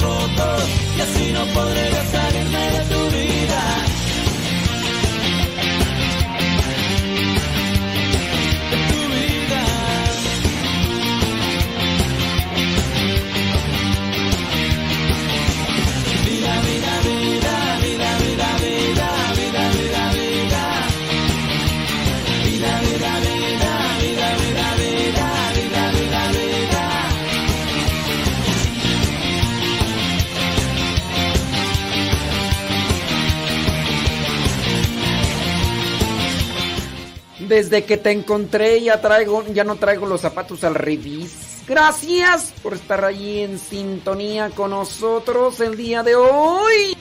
rotos y así no podré salirme de Desde que te encontré ya traigo, ya no traigo los zapatos al revés. Gracias por estar allí en sintonía con nosotros el día de hoy.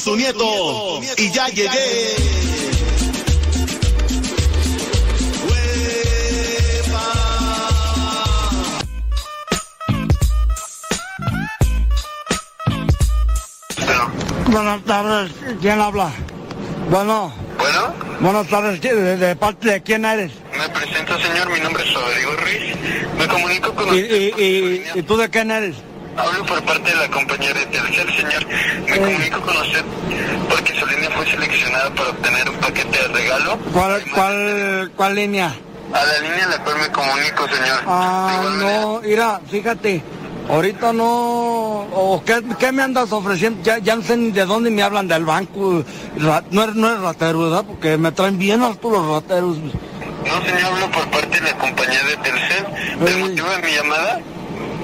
Su nieto y ya llegué. Buenas tardes, ¿quién habla? Bueno, Bueno, buenas tardes, ¿de, de parte de quién eres? me presento señor, mi nombre es Rodrigo Ruiz. Me comunico con ¿Y, usted. y, y, y tú de quién eres? Hablo por parte de la compañía de Telcel, señor. Me comunico con usted porque su línea fue seleccionada para obtener un paquete de regalo. ¿Cuál, cuál, cuál línea? A la línea la cual me comunico, señor. Ah, no, mira, fíjate, ahorita no, o qué, qué me andas ofreciendo, ya, ya no sé ni de dónde me hablan del banco, Ra- no no eres ratero, ¿verdad? Porque me traen bien hartos los rateros. No, señor, hablo por parte de la compañía de Telcel. El motivo de mi llamada,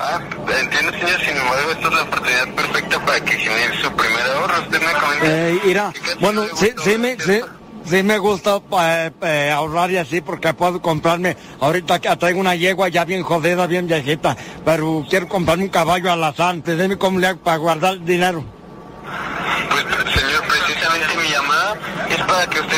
Ah, entiendo, señor. Sin embargo, esta es la oportunidad perfecta para que genere su primer ahorro. Usted me comenta. Eh, mira, ¿Qué tanto bueno, sí, sí me, sí, sí me gusta eh, eh, ahorrar y así porque puedo comprarme, ahorita que traigo una yegua ya bien jodida, bien viejita, pero quiero comprarme un caballo alazán, dime cómo le hago para guardar dinero. Pues, señor, precisamente mi llamada es para que usted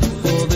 Nosotros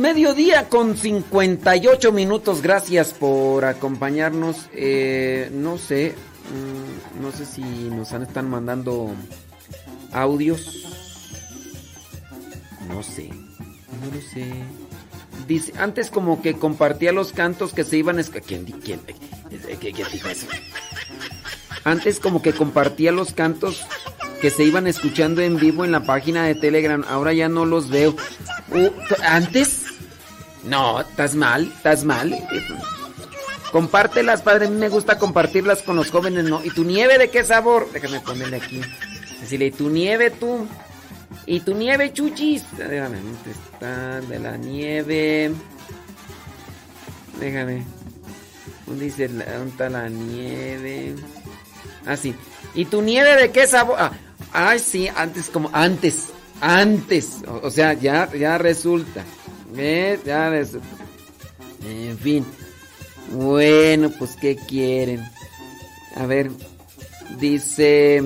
mediodía con 58 minutos. Gracias por acompañarnos. Eh, no sé, mm, no sé si nos están mandando audios. No sé, no lo sé. Dice, antes como que compartía los cantos que se iban a ¿Quién, quién, eh, eh, ¿Quién dijo eso? Antes como que compartía los cantos que se iban escuchando en vivo en la página de Telegram. Ahora ya no los veo. ¿Antes? No, estás mal, estás mal. Compártelas, padre. A mí me gusta compartirlas con los jóvenes, ¿no? ¿Y tu nieve de qué sabor? Déjame ponerle aquí. Decirle, ¿y tu nieve tú? ¿Y tu nieve, chuchis? Déjame, ¿dónde está? De la nieve. Déjame. ¿Dónde dice? ¿Dónde está la nieve? Ah, sí. ¿Y tu nieve de qué sabor? Ah, ay, sí, antes como antes. Antes. O, o sea, ya, ya resulta. ¿Ves? Ya resulta. En fin. Bueno, pues, ¿qué quieren? A ver. Dice.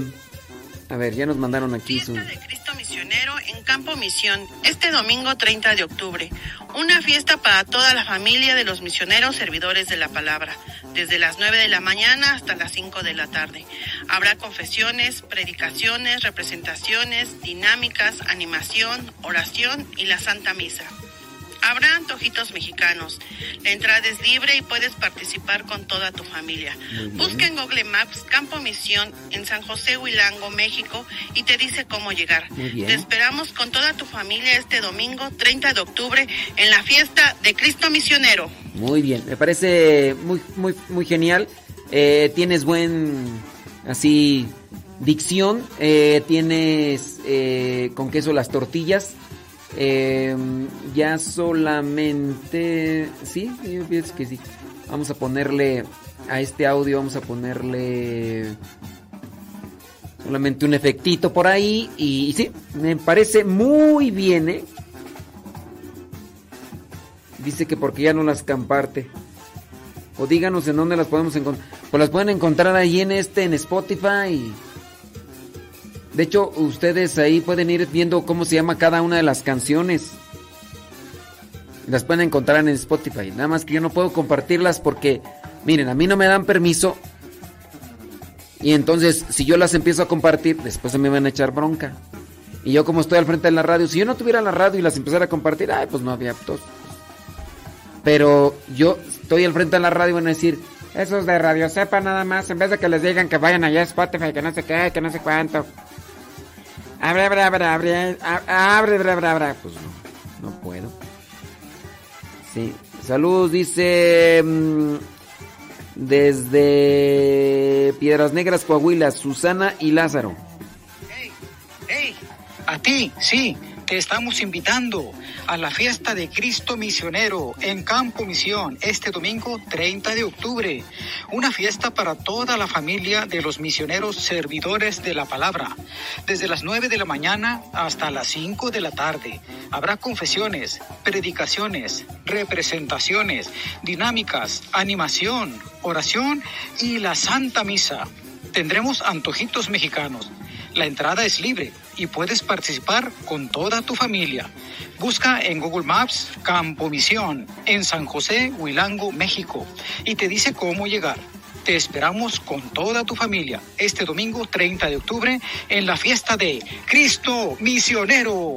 A ver, ya nos mandaron aquí su. Fiesta de Cristo Misionero en Campo Misión, este domingo 30 de octubre. Una fiesta para toda la familia de los misioneros servidores de la palabra. desde las 9 de la mañana hasta las 5 de la tarde. Habrá confesiones, predicaciones, representaciones, dinámicas, animación, oración y la Santa Misa. Habrá antojitos mexicanos. La entrada es libre y puedes participar con toda tu familia. Busca en Google Maps Campo Misión en San José Huilango, México y te dice cómo llegar. Te esperamos con toda tu familia este domingo 30 de octubre en la fiesta de Cristo Misionero. Muy bien, me parece muy, muy, muy genial. Eh, tienes buen, así, dicción. eh, tienes eh, con queso las tortillas. Eh, ya solamente... Sí, yo pienso que sí. Vamos a ponerle a este audio, vamos a ponerle solamente un efectito por ahí. Y, sí, me parece muy bien, ¿eh? Dice que porque ya no las comparte. O díganos en dónde las podemos encontrar. Pues las pueden encontrar ahí en este, en Spotify. De hecho, ustedes ahí pueden ir viendo cómo se llama cada una de las canciones. Las pueden encontrar en Spotify. Nada más que yo no puedo compartirlas porque, miren, a mí no me dan permiso. Y entonces, si yo las empiezo a compartir, después se me van a echar bronca. Y yo como estoy al frente de la radio, si yo no tuviera la radio y las empezara a compartir, ay, pues no había aptos. Pero yo estoy al frente de la radio y van a decir, esos de Radio Sepa nada más, en vez de que les digan que vayan allá a Spotify, que no sé qué, que no sé cuánto. Abre, abre, abre, abre, abre, abre, abre, abre. Pues no, no puedo. Sí. Saludos, dice mm, desde Piedras Negras, Coahuila, Susana y Lázaro. ¡Hey! A ti, sí, estamos invitando a la fiesta de Cristo Misionero en Campo Misión este domingo 30 de octubre. Una fiesta para toda la familia de los misioneros servidores de la palabra. Desde las 9 de la mañana hasta las 5 de la tarde. Habrá confesiones, predicaciones, representaciones, dinámicas, animación, oración y la Santa Misa. Tendremos antojitos mexicanos. La entrada es libre y puedes participar con toda tu familia. Busca en Google Maps Campo Misión en San José, Huilango, México y te dice cómo llegar. Te esperamos con toda tu familia este domingo 30 de octubre en la fiesta de Cristo Misionero.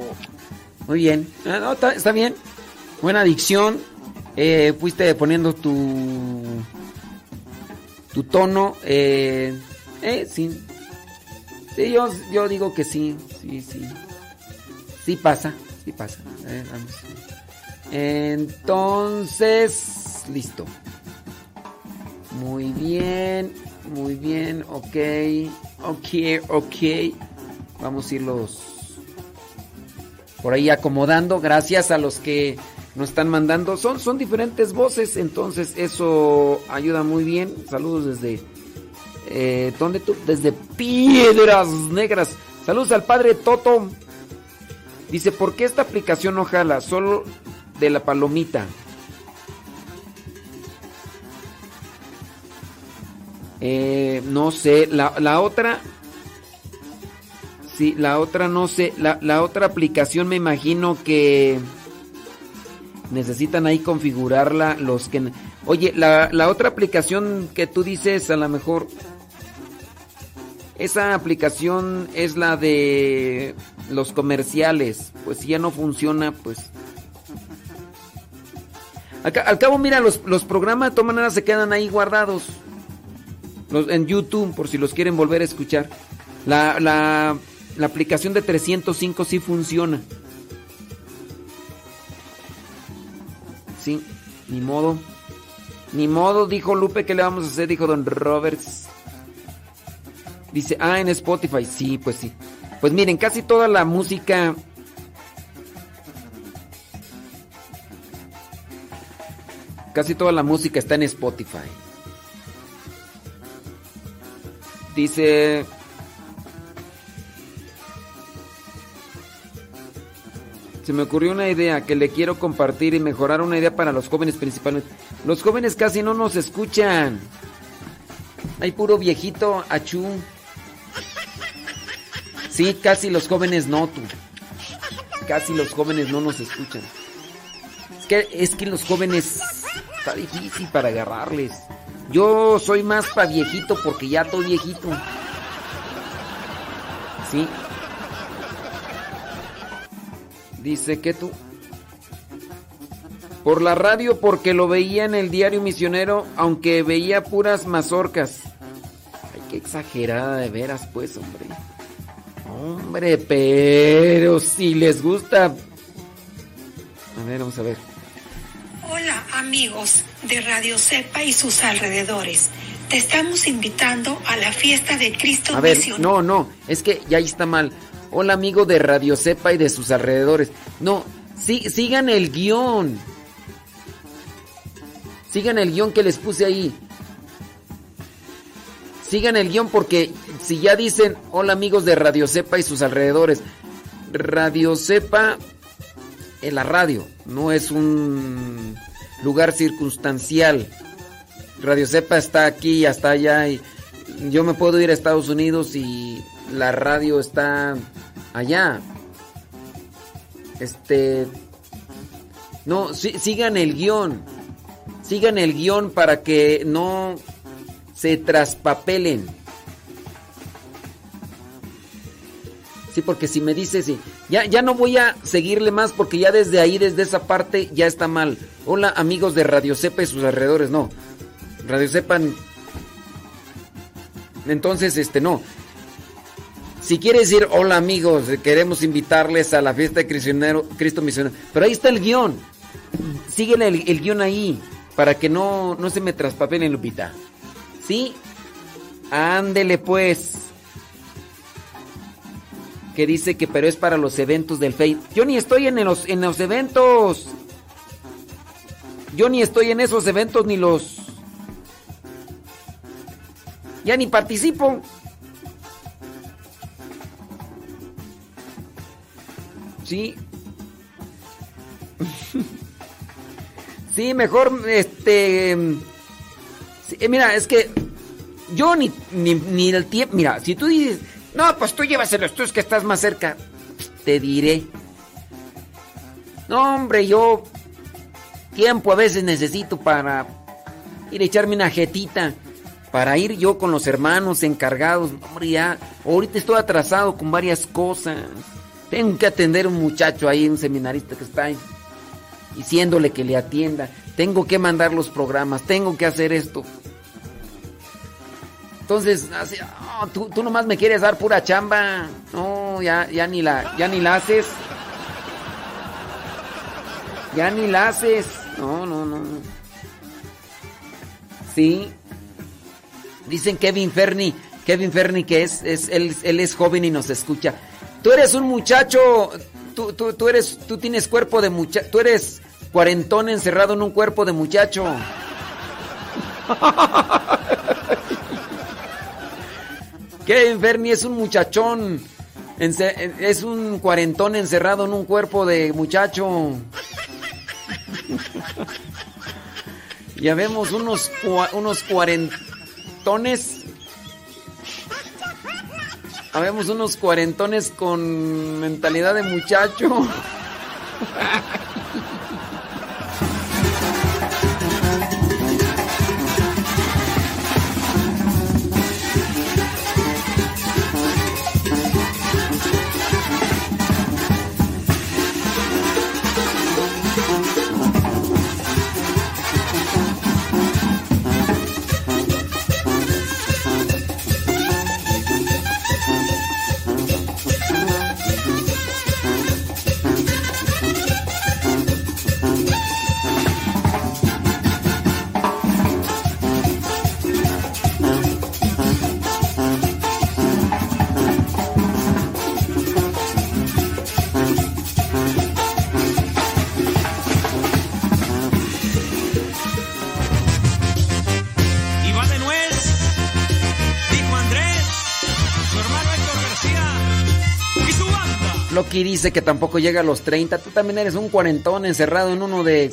Muy bien. Ah, no, está, está bien. Buena adicción. Eh, fuiste poniendo tu tu tono. Eh, eh, sí. Sí, yo, yo digo que sí. Sí, sí. Sí pasa. Sí pasa. Entonces, listo. Muy bien. Muy bien. Ok. Ok, ok. Vamos a irlos por ahí acomodando. Gracias a los que nos están mandando. Son, son diferentes voces, entonces eso ayuda muy bien. Saludos desde... Eh, ¿Dónde tú? Desde Piedras Negras. Saludos al padre Toto. Dice, ¿por qué esta aplicación no jala? Solo de la palomita. Eh, no sé, la, la otra... Sí, la otra no sé. La, la otra aplicación me imagino que necesitan ahí configurarla los que... Oye, la, la otra aplicación que tú dices a lo mejor... Esa aplicación es la de los comerciales. Pues si ya no funciona, pues... Al, ca- al cabo, mira, los, los programas de todas maneras se quedan ahí guardados. Los, en YouTube, por si los quieren volver a escuchar. La, la, la aplicación de 305 sí funciona. Sí, ni modo. Ni modo, dijo Lupe, ¿qué le vamos a hacer? Dijo Don Roberts. Dice, ah, en Spotify. Sí, pues sí. Pues miren, casi toda la música... Casi toda la música está en Spotify. Dice... Se me ocurrió una idea que le quiero compartir y mejorar una idea para los jóvenes principalmente. Los jóvenes casi no nos escuchan. Hay puro viejito achú. Sí, casi los jóvenes no, tú. Casi los jóvenes no nos escuchan. Es que, es que los jóvenes está difícil para agarrarles. Yo soy más pa' viejito porque ya estoy viejito. Sí. Dice que tú. Por la radio porque lo veía en el diario misionero, aunque veía puras mazorcas. Ay, qué exagerada de veras, pues, hombre. Hombre, pero si les gusta. A ver, vamos a ver. Hola amigos de Radio Cepa y sus alrededores. Te estamos invitando a la fiesta de Cristo A ver, no, no, es que ya ahí está mal. Hola amigo de Radio Cepa y de sus alrededores. No, sí, sigan el guion. Sigan el guion que les puse ahí. Sigan el guion porque si ya dicen hola amigos de Radio Cepa y sus alrededores. Radio Cepa en la radio, no es un lugar circunstancial. Radio Cepa está aquí y hasta allá y yo me puedo ir a Estados Unidos y la radio está allá. Este no, sigan el guion. Sigan el guion para que no se traspapelen. Sí, porque si me dices, ya, ya no voy a seguirle más porque ya desde ahí, desde esa parte, ya está mal. Hola amigos de Radio Cepa y sus alrededores, no. Radio Cepa... Entonces, este, no. Si quieres decir, hola amigos, queremos invitarles a la fiesta de Cristo, Cristo Misionero. Pero ahí está el guion. Síguele el, el guion ahí, para que no, no se me traspapelen, Lupita. ¿Sí? Ándele pues. Que dice que pero es para los eventos del Face. Yo ni estoy en los, en los eventos. Yo ni estoy en esos eventos ni los... Ya ni participo. Sí. sí, mejor este... eh, mira, es que yo ni, ni, ni el tiempo... Mira, si tú dices, no, pues tú llévaselos, tú es que estás más cerca. Te diré. No, hombre, yo tiempo a veces necesito para ir a echarme una jetita. Para ir yo con los hermanos encargados. Hombre, ya, ahorita estoy atrasado con varias cosas. Tengo que atender a un muchacho ahí, un seminarista que está ahí, diciéndole que le atienda. Tengo que mandar los programas, tengo que hacer esto. Entonces, así, oh, tú, tú nomás me quieres dar pura chamba. No, ya, ya, ni la, ya ni la haces. Ya ni la haces. No, no, no. no. Sí. Dicen Kevin Ferni, Kevin Ferni que es, es él, él es joven y nos escucha. Tú eres un muchacho, tú, tú, tú eres, tú tienes cuerpo de muchacho, tú eres cuarentón encerrado en un cuerpo de muchacho. Kevin Ferni es un muchachón, es un cuarentón encerrado en un cuerpo de muchacho. Ya vemos unos, unos cuarentones. Habemos unos cuarentones con mentalidad de muchacho. Loki dice que tampoco llega a los 30. Tú también eres un cuarentón encerrado en uno de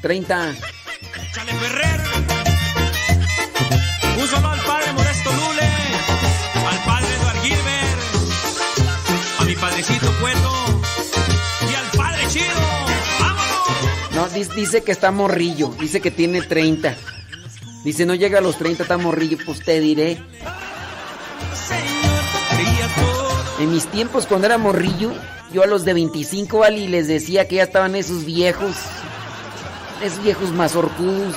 30. Chale Ferrer. Un saludo al padre Modesto Lule, al padre Eduard Gilbert, a mi padrecito Cueto y al padre Chido. ¡Vámonos! No, dis- dice que está morrillo. Dice que tiene 30. Dice, no llega a los 30, está morrillo, pues te diré. En mis tiempos, cuando era morrillo, yo a los de 25, ¿vale? Y les decía que ya estaban esos viejos, esos viejos mazorcudos.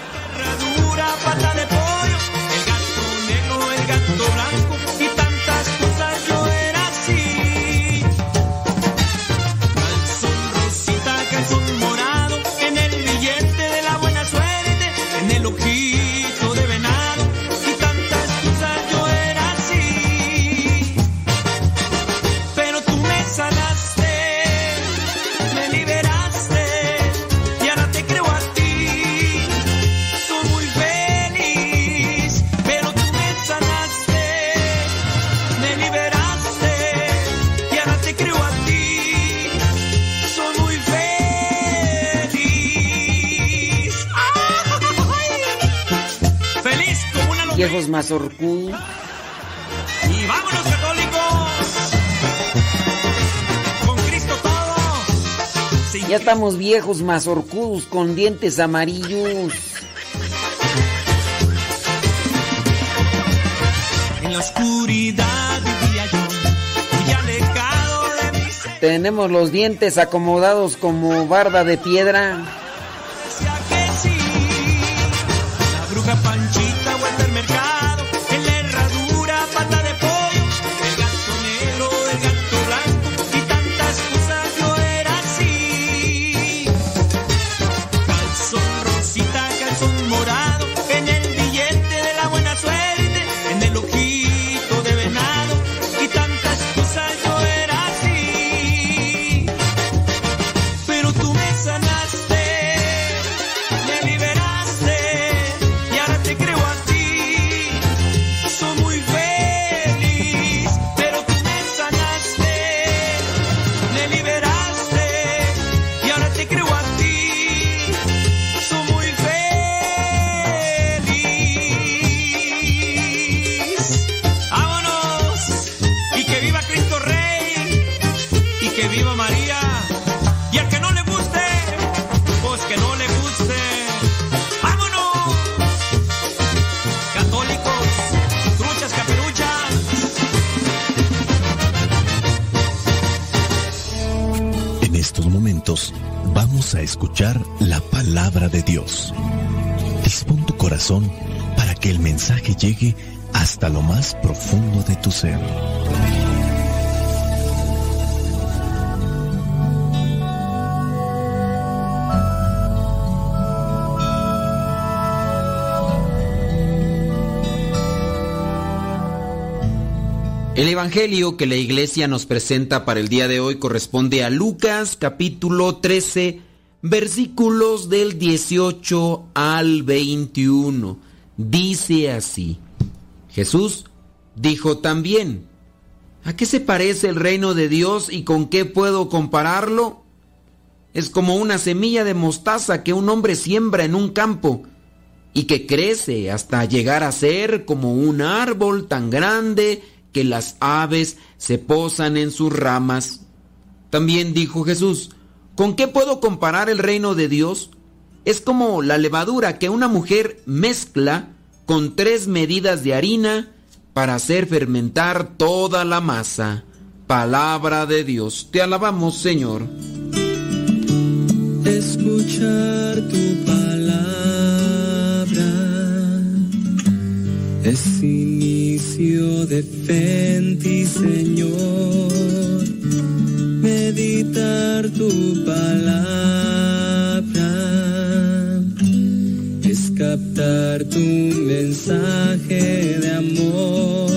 Viejos mazorcudos. Y vámonos católicos. Con Cristo todo. Sin Ya estamos viejos mazorcudos con dientes amarillos. En la oscuridad vivía yo, y alejado de mi ser. Tenemos los dientes acomodados como barda de piedra. Decía que sí. La bruja Panchita llegue hasta lo más profundo de tu ser. El Evangelio que la iglesia nos presenta para el día de hoy corresponde a Lucas capítulo 13 versículos del 18 al 21. Dice así, Jesús dijo también, ¿a qué se parece el reino de Dios y con qué puedo compararlo? Es como una semilla de mostaza que un hombre siembra en un campo y que crece hasta llegar a ser como un árbol tan grande que las aves se posan en sus ramas. También dijo Jesús, ¿con qué puedo comparar el reino de Dios? Es como la levadura que una mujer mezcla con tres medidas de harina para hacer fermentar toda la masa. Palabra de Dios. Te alabamos, Señor. escuchar tu palabra es inicio de fe en ti, Señor. Meditar tu palabra captar tu mensaje de amor.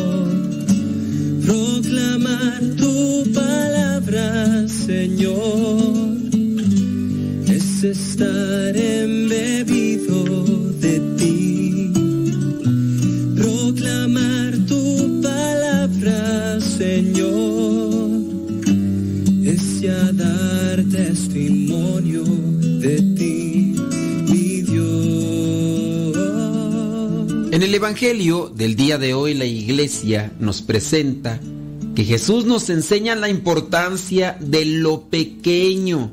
Proclamar tu palabra, Señor es estar embebido de Evangelio del día de hoy la iglesia nos presenta que Jesús nos enseña la importancia de lo pequeño.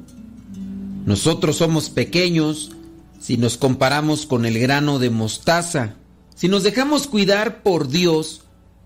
Nosotros somos pequeños si nos comparamos con el grano de mostaza. Si nos dejamos cuidar por Dios,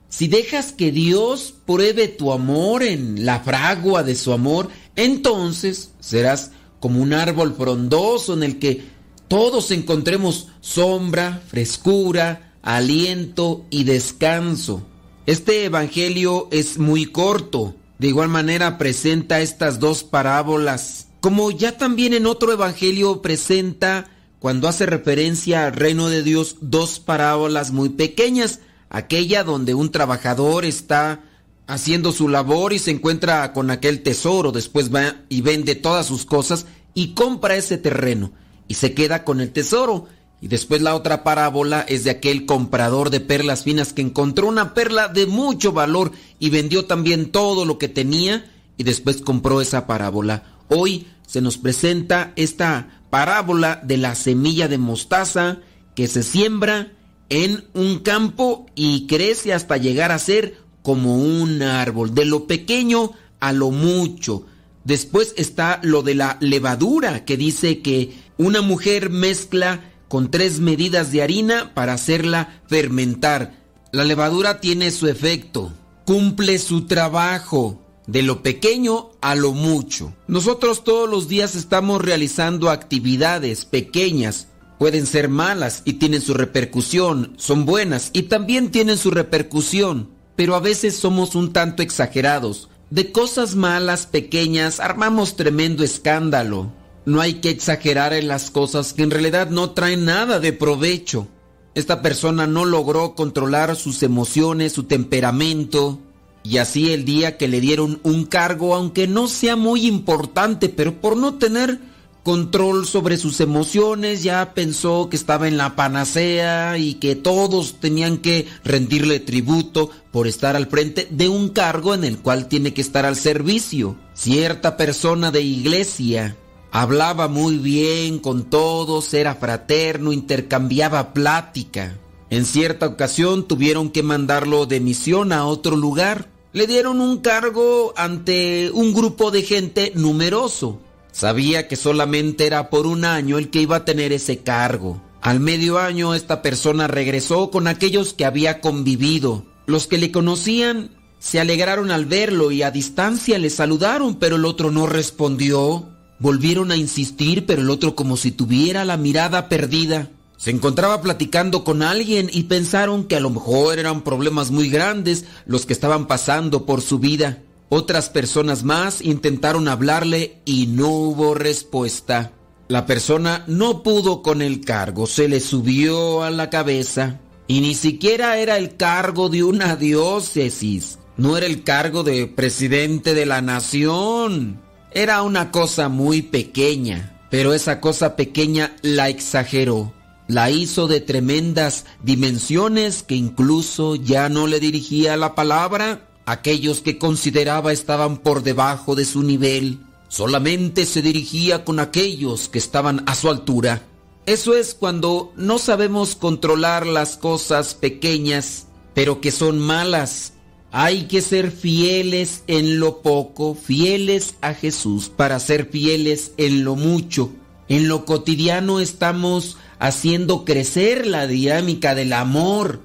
si dejas que Dios pruebe tu amor en la fragua de su amor, entonces serás como un árbol frondoso en el que todos encontremos sombra, frescura, aliento y descanso. Este Evangelio es muy corto. De igual manera presenta estas dos parábolas. Como ya también en otro Evangelio presenta, cuando hace referencia al reino de Dios, dos parábolas muy pequeñas. Aquella donde un trabajador está haciendo su labor y se encuentra con aquel tesoro, después va y vende todas sus cosas y compra ese terreno y se queda con el tesoro. Y después la otra parábola es de aquel comprador de perlas finas que encontró una perla de mucho valor y vendió también todo lo que tenía y después compró esa parábola. Hoy se nos presenta esta parábola de la semilla de mostaza que se siembra en un campo y crece hasta llegar a ser como un árbol, de lo pequeño a lo mucho. Después está lo de la levadura, que dice que una mujer mezcla con tres medidas de harina para hacerla fermentar. La levadura tiene su efecto, cumple su trabajo, de lo pequeño a lo mucho. Nosotros todos los días estamos realizando actividades pequeñas, pueden ser malas y tienen su repercusión, son buenas y también tienen su repercusión, pero a veces somos un tanto exagerados. De cosas malas pequeñas armamos tremendo escándalo. No hay que exagerar en las cosas que en realidad no traen nada de provecho. Esta persona no logró controlar sus emociones, su temperamento, y así el día que le dieron un cargo, aunque no sea muy importante, pero por no tener control sobre sus emociones, ya pensó que estaba en la panacea y que todos tenían que rendirle tributo por estar al frente de un cargo en el cual tiene que estar al servicio. Cierta persona de iglesia hablaba muy bien con todos, era fraterno, intercambiaba plática. En cierta ocasión tuvieron que mandarlo de misión a otro lugar. Le dieron un cargo ante un grupo de gente numeroso. Sabía que solamente era por un año el que iba a tener ese cargo. Al medio año esta persona regresó con aquellos que había convivido. Los que le conocían se alegraron al verlo y a distancia le saludaron, pero el otro no respondió. Volvieron a insistir, pero el otro como si tuviera la mirada perdida. Se encontraba platicando con alguien y pensaron que a lo mejor eran problemas muy grandes los que estaban pasando por su vida. Otras personas más intentaron hablarle y no hubo respuesta. La persona no pudo con el cargo, se le subió a la cabeza. Y ni siquiera era el cargo de una diócesis, no era el cargo de presidente de la nación. Era una cosa muy pequeña, pero esa cosa pequeña la exageró. La hizo de tremendas dimensiones que incluso ya no le dirigía la palabra aquellos que consideraba estaban por debajo de su nivel. Solamente se dirigía con aquellos que estaban a su altura. Eso es cuando no sabemos controlar las cosas pequeñas, pero que son malas. Hay que ser fieles en lo poco, fieles a Jesús, para ser fieles en lo mucho. En lo cotidiano estamos haciendo crecer la dinámica del amor,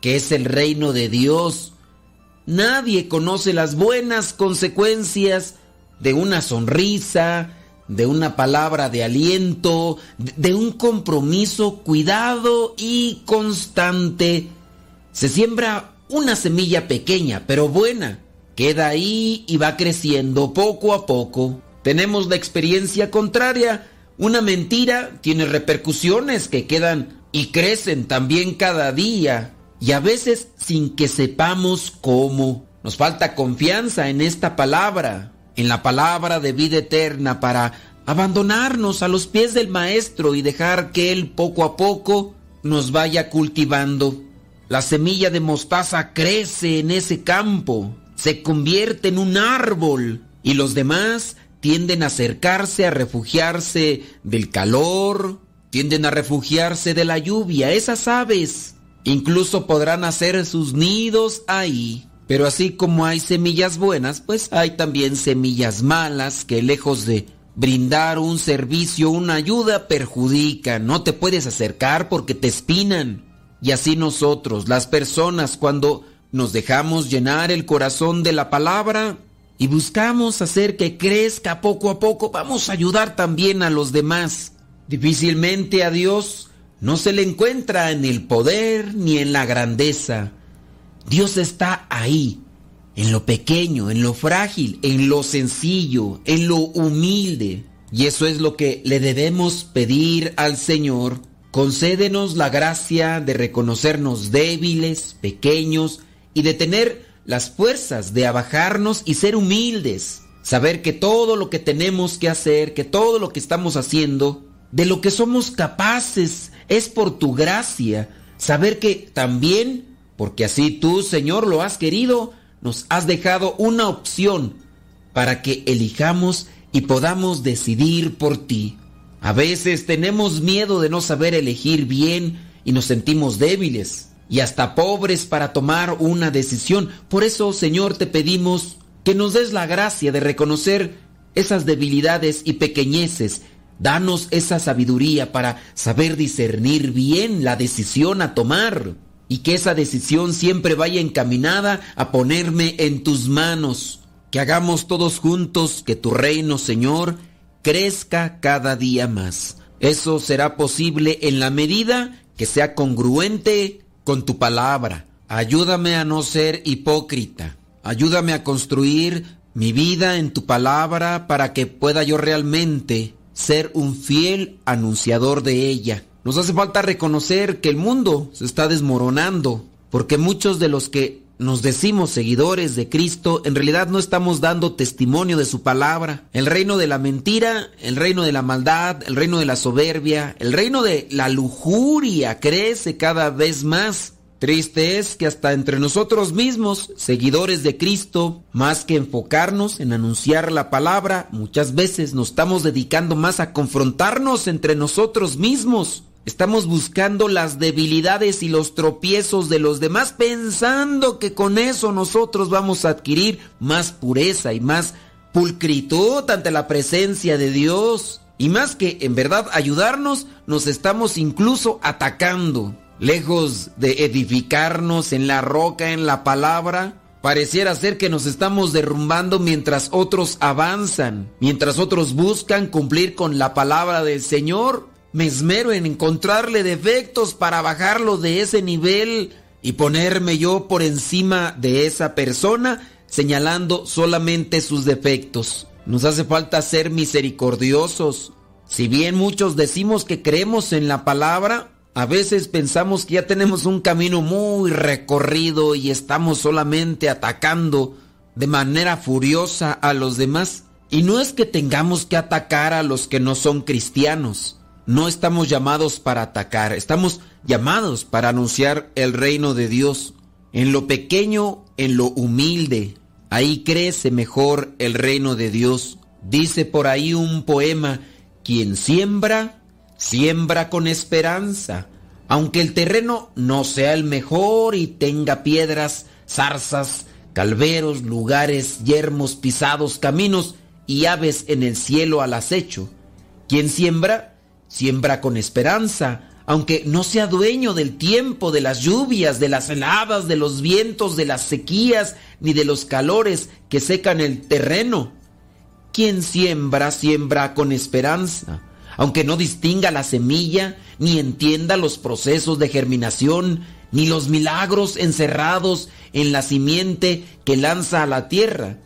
que es el reino de Dios Nadie conoce las buenas consecuencias de una sonrisa, de una palabra de aliento, de un compromiso cuidado y constante. Se siembra una semilla pequeña, pero buena. Queda ahí y va creciendo poco a poco. Tenemos la experiencia contraria. Una mentira tiene repercusiones que quedan y crecen también cada día y a veces sin que sepamos cómo. Nos falta confianza en esta palabra, en la palabra de vida eterna para abandonarnos a los pies del Maestro y dejar que Él poco a poco nos vaya cultivando. La semilla de mostaza crece en ese campo, se convierte en un árbol y los demás tienden a acercarse, a refugiarse del calor, tienden a refugiarse de la lluvia. Esas aves Incluso podrán hacer sus nidos ahí. Pero así como hay semillas buenas, pues hay también semillas malas que lejos de brindar un servicio, una ayuda, perjudican. No te puedes acercar porque te espinan. Y así nosotros, las personas, cuando nos dejamos llenar el corazón de la palabra y buscamos hacer que crezca poco a poco, vamos a ayudar también a los demás. Difícilmente a Dios no se le encuentra en el poder ni en la grandeza. Dios está ahí, en lo pequeño, en lo frágil, en lo sencillo, en lo humilde. Y eso es lo que le debemos pedir al Señor. Concédenos la gracia de reconocernos débiles, pequeños y de tener las fuerzas de abajarnos y ser humildes. Saber que todo lo que tenemos que hacer, que todo lo que estamos haciendo, de lo que somos capaces es por tu gracia. Saber que también, porque así tú, Señor, lo has querido, nos has dejado una opción para que elijamos y podamos decidir por ti. A veces tenemos miedo de no saber elegir bien y nos sentimos débiles y hasta pobres para tomar una decisión. Por eso, Señor, te pedimos que nos des la gracia de reconocer esas debilidades y pequeñeces. Danos esa sabiduría para saber discernir bien la decisión a tomar y que esa decisión siempre vaya encaminada a ponerme en tus manos. Que hagamos todos juntos que tu reino, Señor, crezca cada día más. Eso será posible en la medida que sea congruente con tu palabra. Ayúdame a no ser hipócrita. Ayúdame a construir mi vida en tu palabra para que pueda yo realmente ser un fiel anunciador de ella. Nos hace falta reconocer que el mundo se está desmoronando, porque muchos de los que nos decimos seguidores de Cristo, en realidad no estamos dando testimonio de su palabra. El reino de la mentira, el reino de la maldad, el reino de la soberbia, el reino de la lujuria crece cada vez más. Triste es que hasta entre nosotros mismos, seguidores de Cristo, más que enfocarnos en anunciar la palabra, muchas veces nos estamos dedicando más a confrontarnos entre nosotros mismos. Estamos buscando las debilidades y los tropiezos de los demás pensando que con eso nosotros vamos a adquirir más pureza y más pulcritud ante la presencia de Dios. Y más que en verdad ayudarnos, nos estamos incluso atacando. Lejos de edificarnos en la roca, en la palabra, pareciera ser que nos estamos derrumbando mientras otros avanzan, mientras otros buscan cumplir con la palabra del Señor me esmero en encontrarle defectos para bajarlo de ese nivel y ponerme yo por encima de esa persona señalando solamente sus defectos. Nos hace falta ser misericordiosos. Si bien muchos decimos que creemos en la palabra, a veces pensamos que ya tenemos un camino muy recorrido y estamos solamente atacando de manera furiosa a los demás. Y no es que tengamos que atacar a los que no son cristianos no estamos llamados para atacar, estamos llamados para anunciar el reino de Dios. En lo pequeño, en lo humilde, ahí crece mejor el reino de Dios. Dice por ahí un poema, quien siembra, siembra con esperanza. Aunque el terreno no sea el mejor y tenga piedras, zarzas, calveros, lugares, yermos pisados, caminos y aves en el cielo al acecho. Quien siembra, Siembra con esperanza, aunque no sea dueño del tiempo, de las lluvias, de las heladas, de los vientos, de las sequías, ni de los calores que secan el terreno. Quien siembra, siembra con esperanza, aunque no distinga la semilla, ni entienda los procesos de germinación, ni los milagros encerrados en la simiente que lanza a la tierra.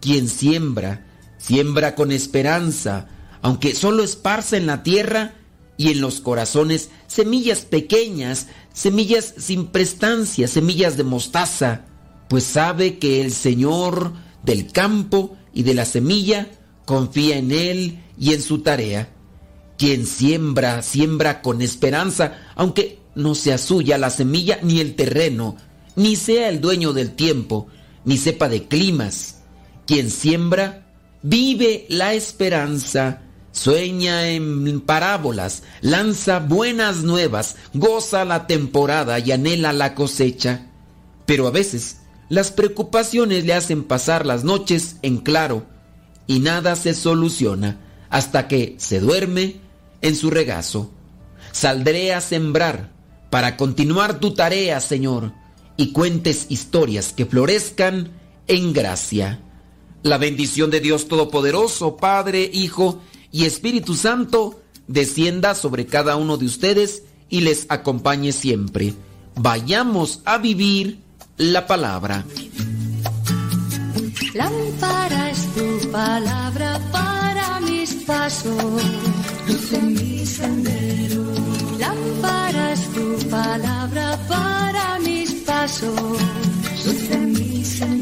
Quien siembra, siembra con esperanza, aunque solo esparza en la tierra y en los corazones semillas pequeñas, semillas sin prestancia, semillas de mostaza, pues sabe que el Señor del campo y de la semilla confía en Él y en su tarea. Quien siembra, siembra con esperanza, aunque no sea suya la semilla ni el terreno, ni sea el dueño del tiempo, ni sepa de climas. Quien siembra, vive la esperanza sueña en parábolas, lanza buenas nuevas, goza la temporada y anhela la cosecha. Pero a veces las preocupaciones le hacen pasar las noches en claro y nada se soluciona hasta que se duerme en su regazo. Saldré a sembrar para continuar tu tarea, Señor, y cuentes historias que florezcan en gracia. La bendición de Dios Todopoderoso, Padre, Hijo y Espíritu Santo descienda sobre cada uno de ustedes y les acompañe siempre. Vayamos a vivir la palabra. Lámpara es tu palabra para mis pasos, luz en mi sendero. Lámpara es tu palabra para mis pasos, en mi sendero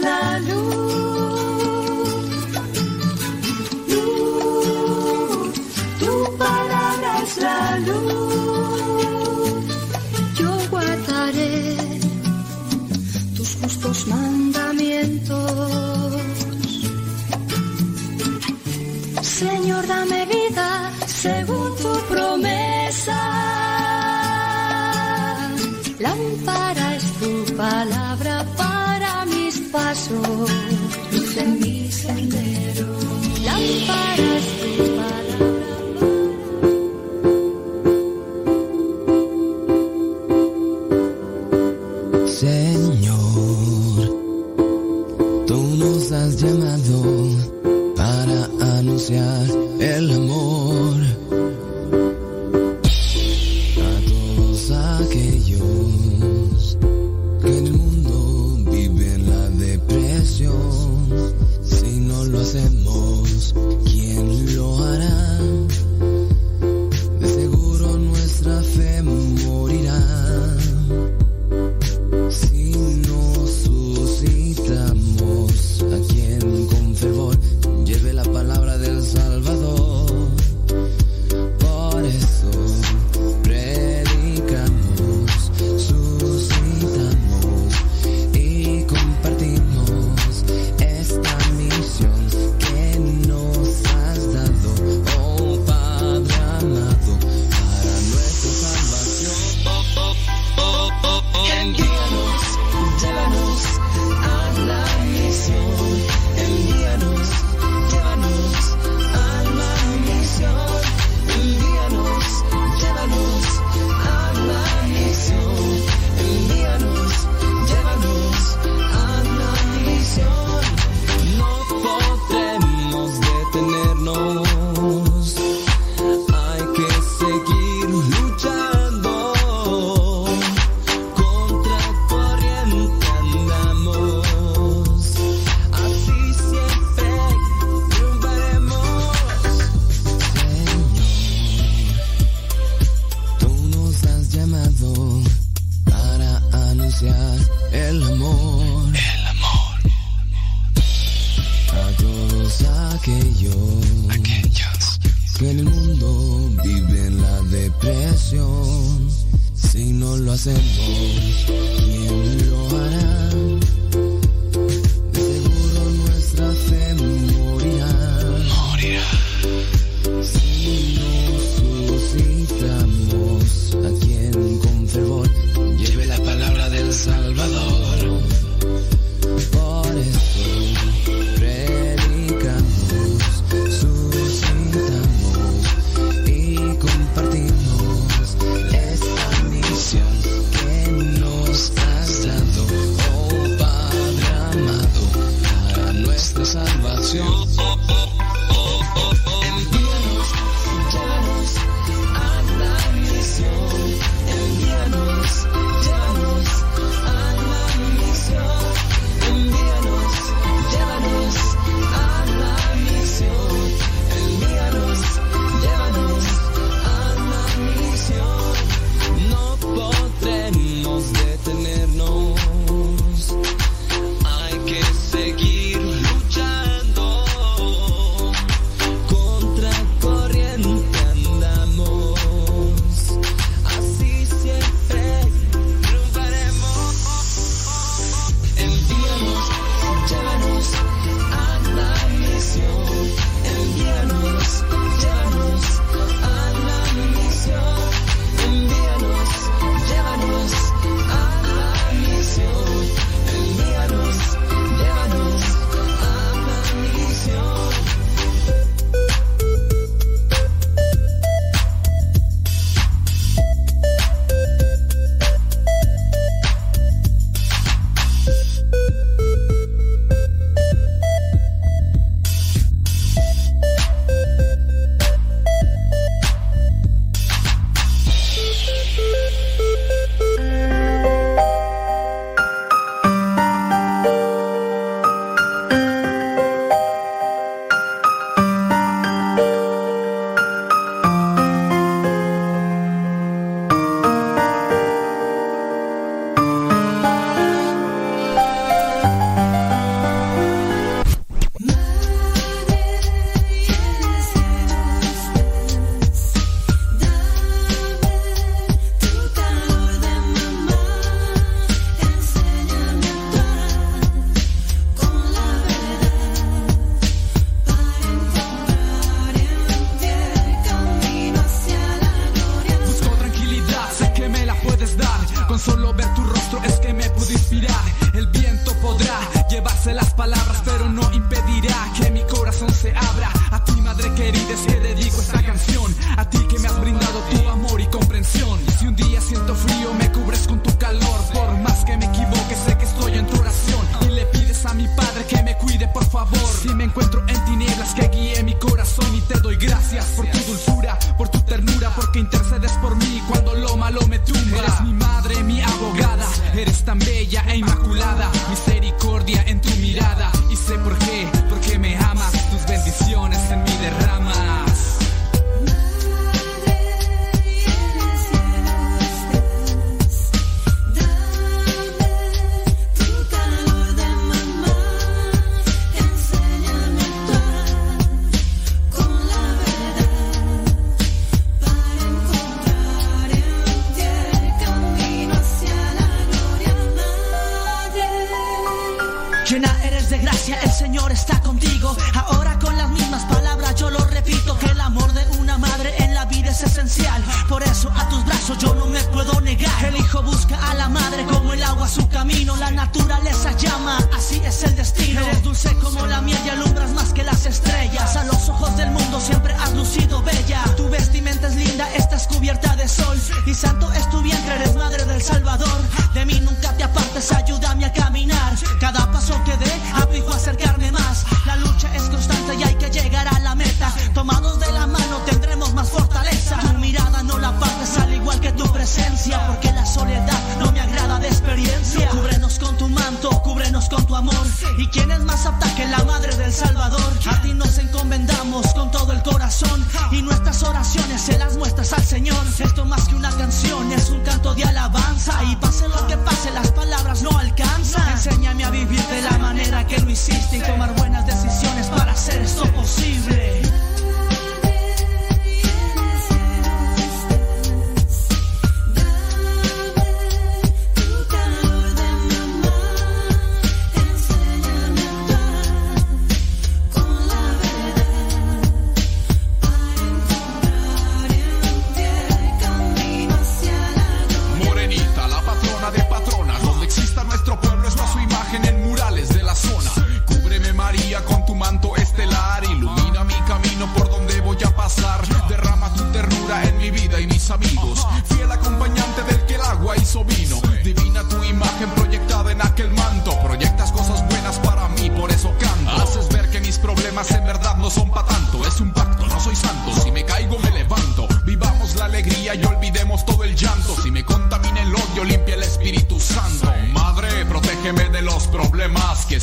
la. Luz, tu palabra es la luz. somebody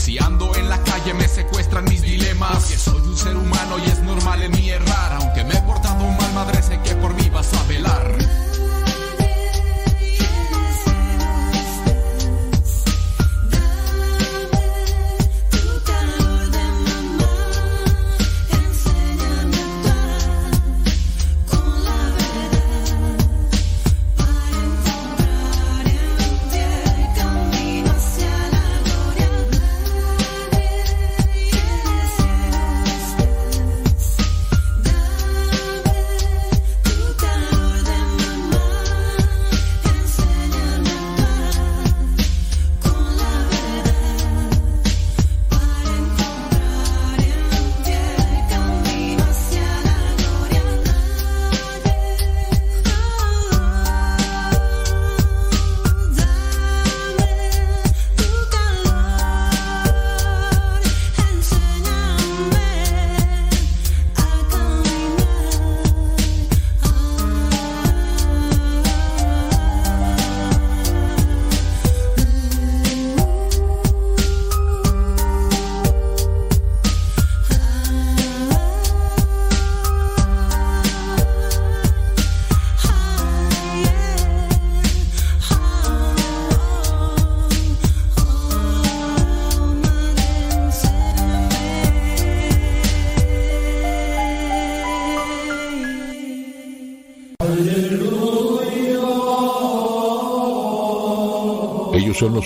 Si ando en la calle me secuestran mis dilemas. Porque soy un ser humano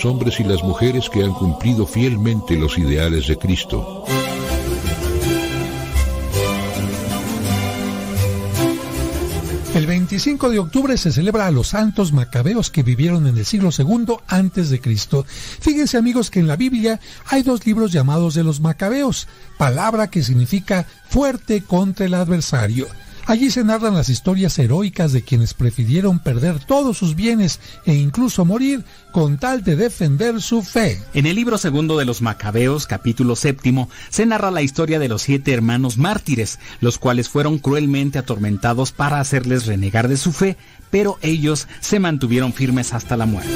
hombres y las mujeres que han cumplido fielmente los ideales de Cristo. El 25 de octubre se celebra a los santos macabeos que vivieron en el siglo II antes de Cristo. Fíjense amigos que en la Biblia hay dos libros llamados de los macabeos, palabra que significa fuerte contra el adversario. Allí se narran las historias heroicas de quienes prefirieron perder todos sus bienes e incluso morir con tal de defender su fe. En el libro segundo de los Macabeos, capítulo séptimo, se narra la historia de los siete hermanos mártires, los cuales fueron cruelmente atormentados para hacerles renegar de su fe, pero ellos se mantuvieron firmes hasta la muerte.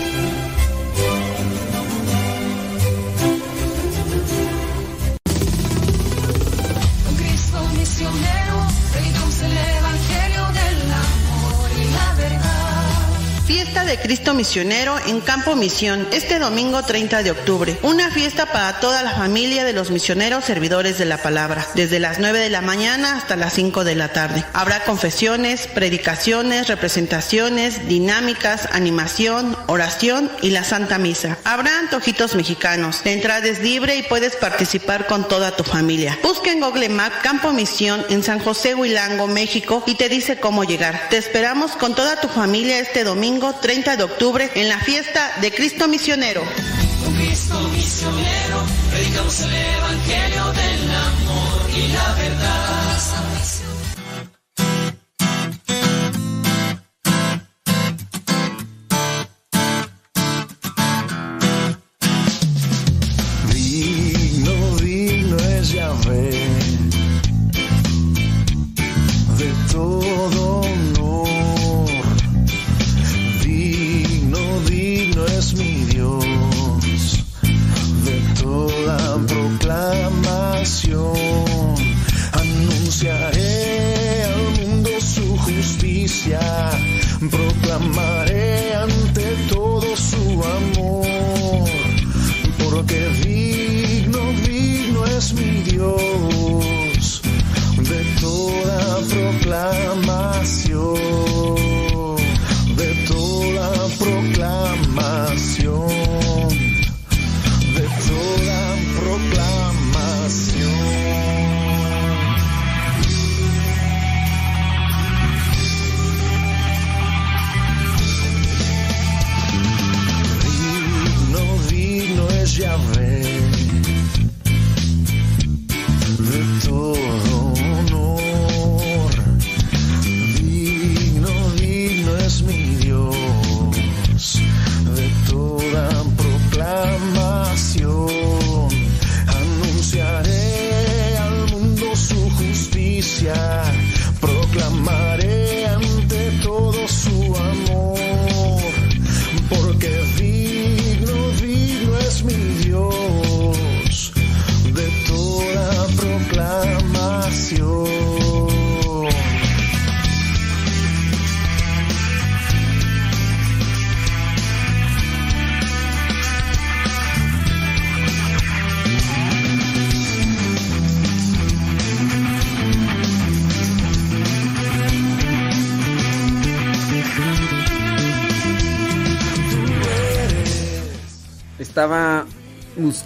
De Cristo Misionero en Campo Misión, este domingo 30 de octubre. Una fiesta para toda la familia de los misioneros servidores de la palabra, desde las 9 de la mañana hasta las 5 de la tarde. Habrá confesiones, predicaciones, representaciones, dinámicas, animación, oración y la Santa Misa. Habrá antojitos mexicanos. La entrada es libre y puedes participar con toda tu familia. Busca en Google Map Campo Misión en San José Huilango, México y te dice cómo llegar. Te esperamos con toda tu familia este domingo 30 de octubre en la fiesta de Cristo Misionero.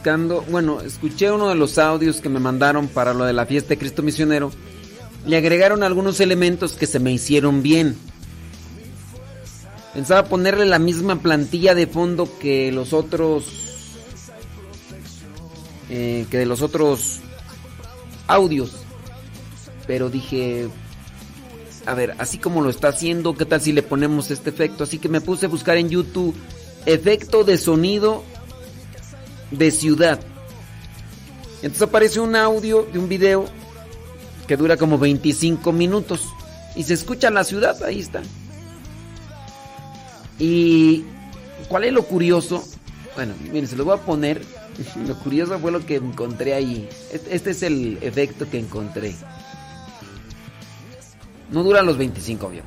Buscando, bueno, escuché uno de los audios que me mandaron para lo de la fiesta de Cristo Misionero. Le agregaron algunos elementos que se me hicieron bien. Pensaba ponerle la misma plantilla de fondo que los otros. eh, que de los otros audios. Pero dije. A ver, así como lo está haciendo, ¿qué tal si le ponemos este efecto? Así que me puse a buscar en YouTube efecto de sonido de ciudad. Entonces aparece un audio de un video que dura como 25 minutos y se escucha la ciudad, ahí está. ¿Y cuál es lo curioso? Bueno, miren, se lo voy a poner. Lo curioso fue lo que encontré ahí. Este es el efecto que encontré. No dura los 25, obvio.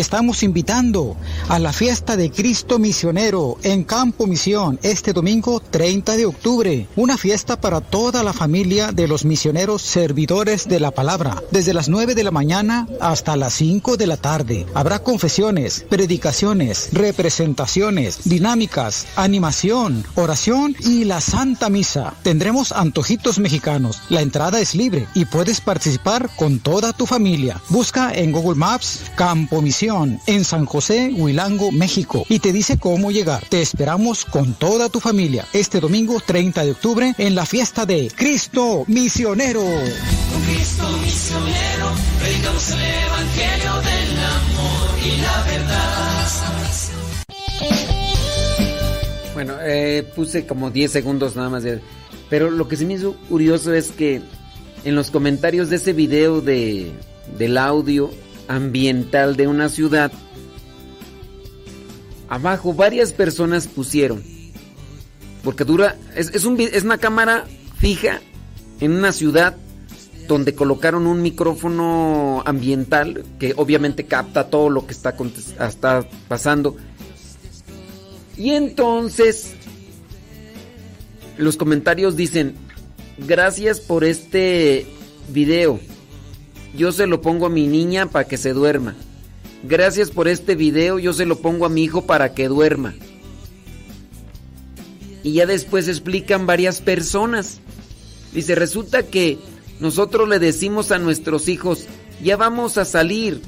Estamos invitando a la fiesta de Cristo Misionero en Campo Misión este domingo 30 de octubre. Una fiesta para toda la familia de los misioneros servidores de la palabra. Desde las 9 de la mañana hasta las 5 de la tarde. Habrá confesiones, predicaciones, representaciones, dinámicas, animación, oración y la Santa Misa. Tendremos antojitos mexicanos. La entrada es libre y puedes participar con toda tu familia. Busca en Google Maps Campo Misión en San José, México y te dice cómo llegar. Te esperamos con toda tu familia este domingo 30 de octubre en la fiesta de Cristo Misionero. Cristo misionero. Bueno, eh, puse como 10 segundos nada más. Pero lo que se me hizo curioso es que en los comentarios de ese video de, del audio ambiental de una ciudad, abajo varias personas pusieron, porque dura, es, es, un, es una cámara fija en una ciudad donde colocaron un micrófono ambiental que obviamente capta todo lo que está, está pasando. Y entonces los comentarios dicen, gracias por este video yo se lo pongo a mi niña para que se duerma. Gracias por este video, yo se lo pongo a mi hijo para que duerma. Y ya después explican varias personas. Dice, resulta que nosotros le decimos a nuestros hijos, ya vamos a salir.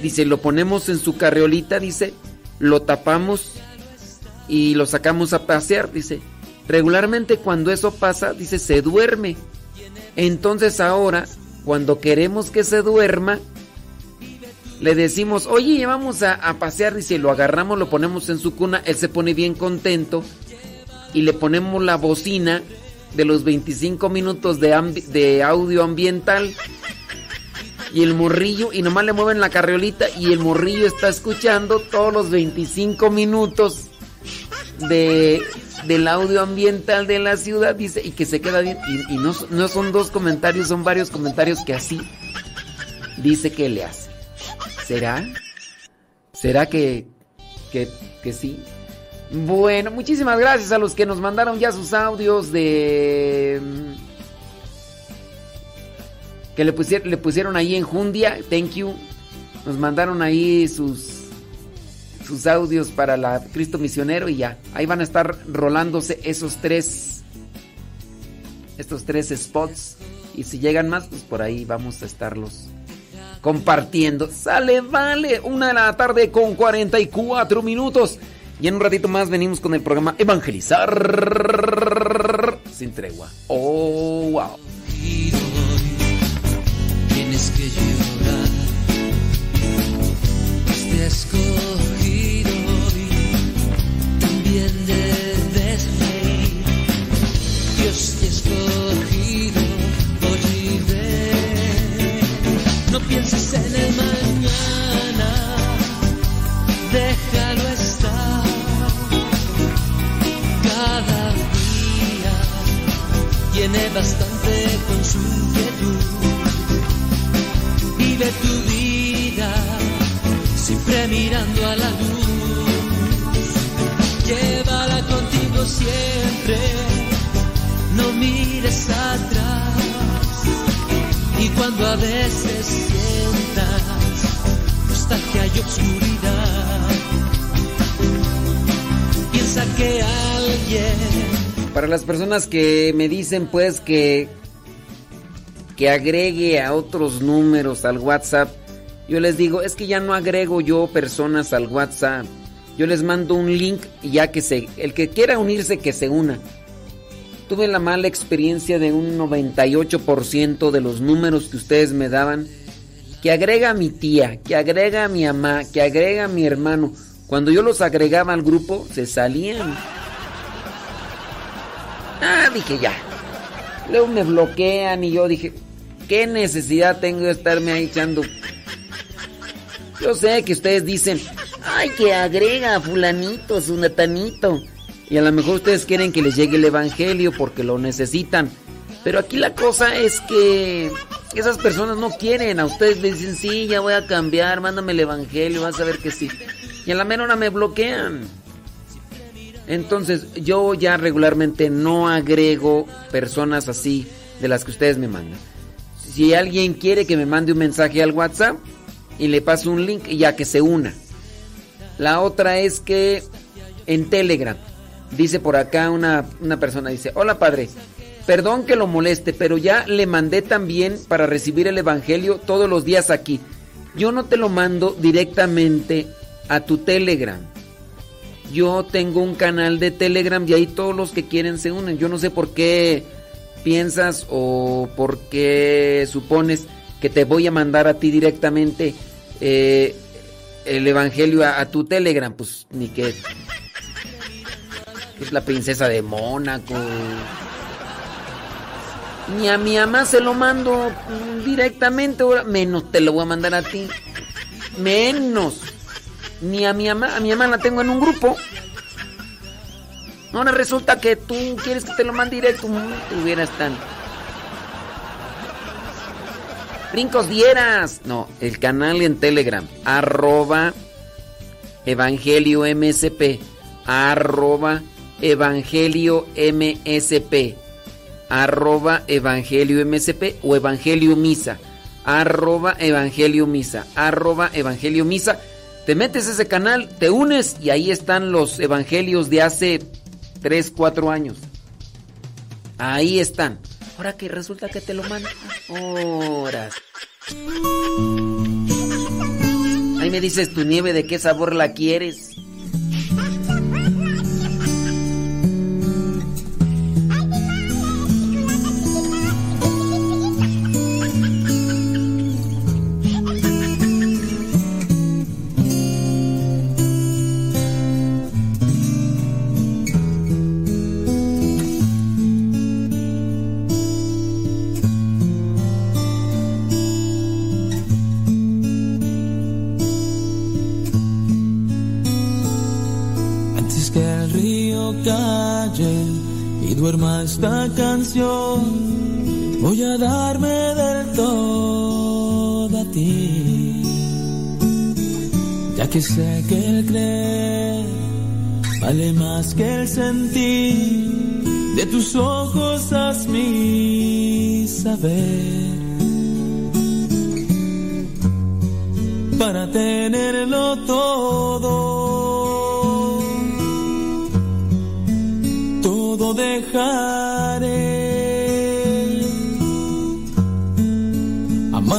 Dice, lo ponemos en su carriolita, dice, lo tapamos y lo sacamos a pasear, dice. Regularmente cuando eso pasa, dice, se duerme. Entonces ahora cuando queremos que se duerma, le decimos, oye, vamos a, pasear, y si lo agarramos, lo ponemos en su cuna, él se pone bien contento y le ponemos la bocina de los 25 minutos de, de audio ambiental y el morrillo, y nomás le mueven la carriolita y el morrillo está escuchando todos los 25 minutos de del audio ambiental de la ciudad, dice, y que se queda bien. Y, no, no, son dos comentarios, son varios comentarios que así dice que le hace. ¿Será? ¿Será que, que, que sí? Bueno, muchísimas gracias a los que nos mandaron ya sus audios de... Que le pusieron, le pusieron ahí en Jundia, thank you. Nos mandaron ahí sus sus audios para la Cristo Misionero y ya. Ahí van a estar rolándose esos tres, estos tres spots. Y si llegan más, pues por ahí vamos a estarlos compartiendo. Sale, vale, una de la tarde con 44 minutos. Y en un ratito más venimos con el programa Evangelizar sin tregua. Oh, wow. Tienes que. Pienses en el mañana. Déjalo estar. Cada día tiene bastante con su inquietud. Vive tu vida siempre mirando a la luz. Llévala contigo siempre, no mires atrás. Y cuando a veces sientas hasta que hay oscuridad, piensa que alguien Para las personas que me dicen pues que que agregue a otros números al WhatsApp, yo les digo, es que ya no agrego yo personas al WhatsApp. Yo les mando un link y ya que se el que quiera unirse que se una. Tuve la mala experiencia de un 98% de los números que ustedes me daban que agrega a mi tía, que agrega a mi mamá, que agrega a mi hermano. Cuando yo los agregaba al grupo, se salían. Ah, dije ya. Luego me bloquean y yo dije, ¿qué necesidad tengo de estarme ahí echando? Yo sé que ustedes dicen, ay, que agrega a fulanito, su natanito. Y a lo mejor ustedes quieren que les llegue el evangelio porque lo necesitan. Pero aquí la cosa es que esas personas no quieren. A ustedes les dicen, sí, ya voy a cambiar, mándame el evangelio, vas a ver que sí. Y a la menor me bloquean. Entonces, yo ya regularmente no agrego personas así de las que ustedes me mandan. Si alguien quiere que me mande un mensaje al WhatsApp y le paso un link, ya que se una. La otra es que en Telegram, dice por acá una, una persona, dice, hola padre, perdón que lo moleste, pero ya le mandé también para recibir el Evangelio todos los días aquí. Yo no te lo mando directamente a tu Telegram. Yo tengo un canal de Telegram y ahí todos los que quieren se unen. Yo no sé por qué piensas o por qué supones que te voy a mandar a ti directamente eh, el Evangelio a, a, tu Telegram. Pues ni que... Es la princesa de Mónaco. Ni a mi mamá se lo mando directamente, menos te lo voy a mandar a ti. Menos. Ni a mi mamá, a mi mamá la tengo en un grupo. Ahora resulta que tú quieres que te lo mande directo. Te hubieras tan. Brincos dieras. No, el canal en Telegram. Arroba Evangelio MSP. Arroba Evangelio MSP. Arroba Evangelio MSP o Evangelio Misa. Arroba Evangelio Misa. Arroba Evangelio Misa. Te metes a ese canal, te unes y ahí están los evangelios de hace 3, 4 años. Ahí están. Ahora que resulta que te lo mandan. Horas. Ahí me dices tu nieve de qué sabor la quieres. Esta canción, voy a darme del todo a ti. Ya que sé que el creer vale más que el sentir, de tus ojos haz mi saber. Para tenerlo todo todo dejaré.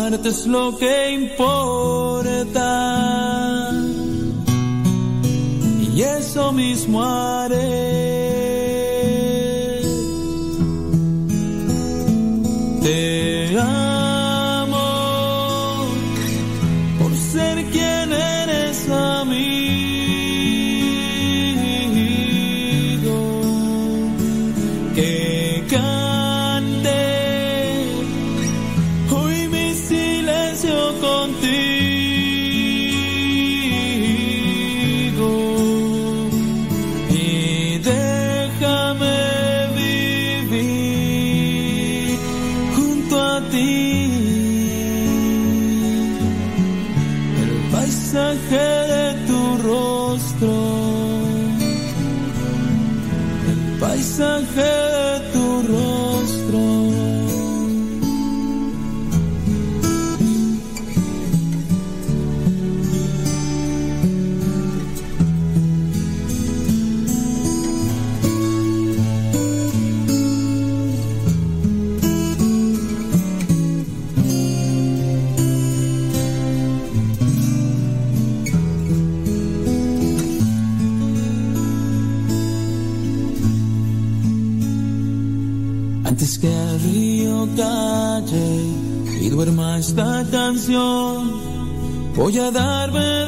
Amarte es lo que importa. Y eso mismo esta canción, voy a darme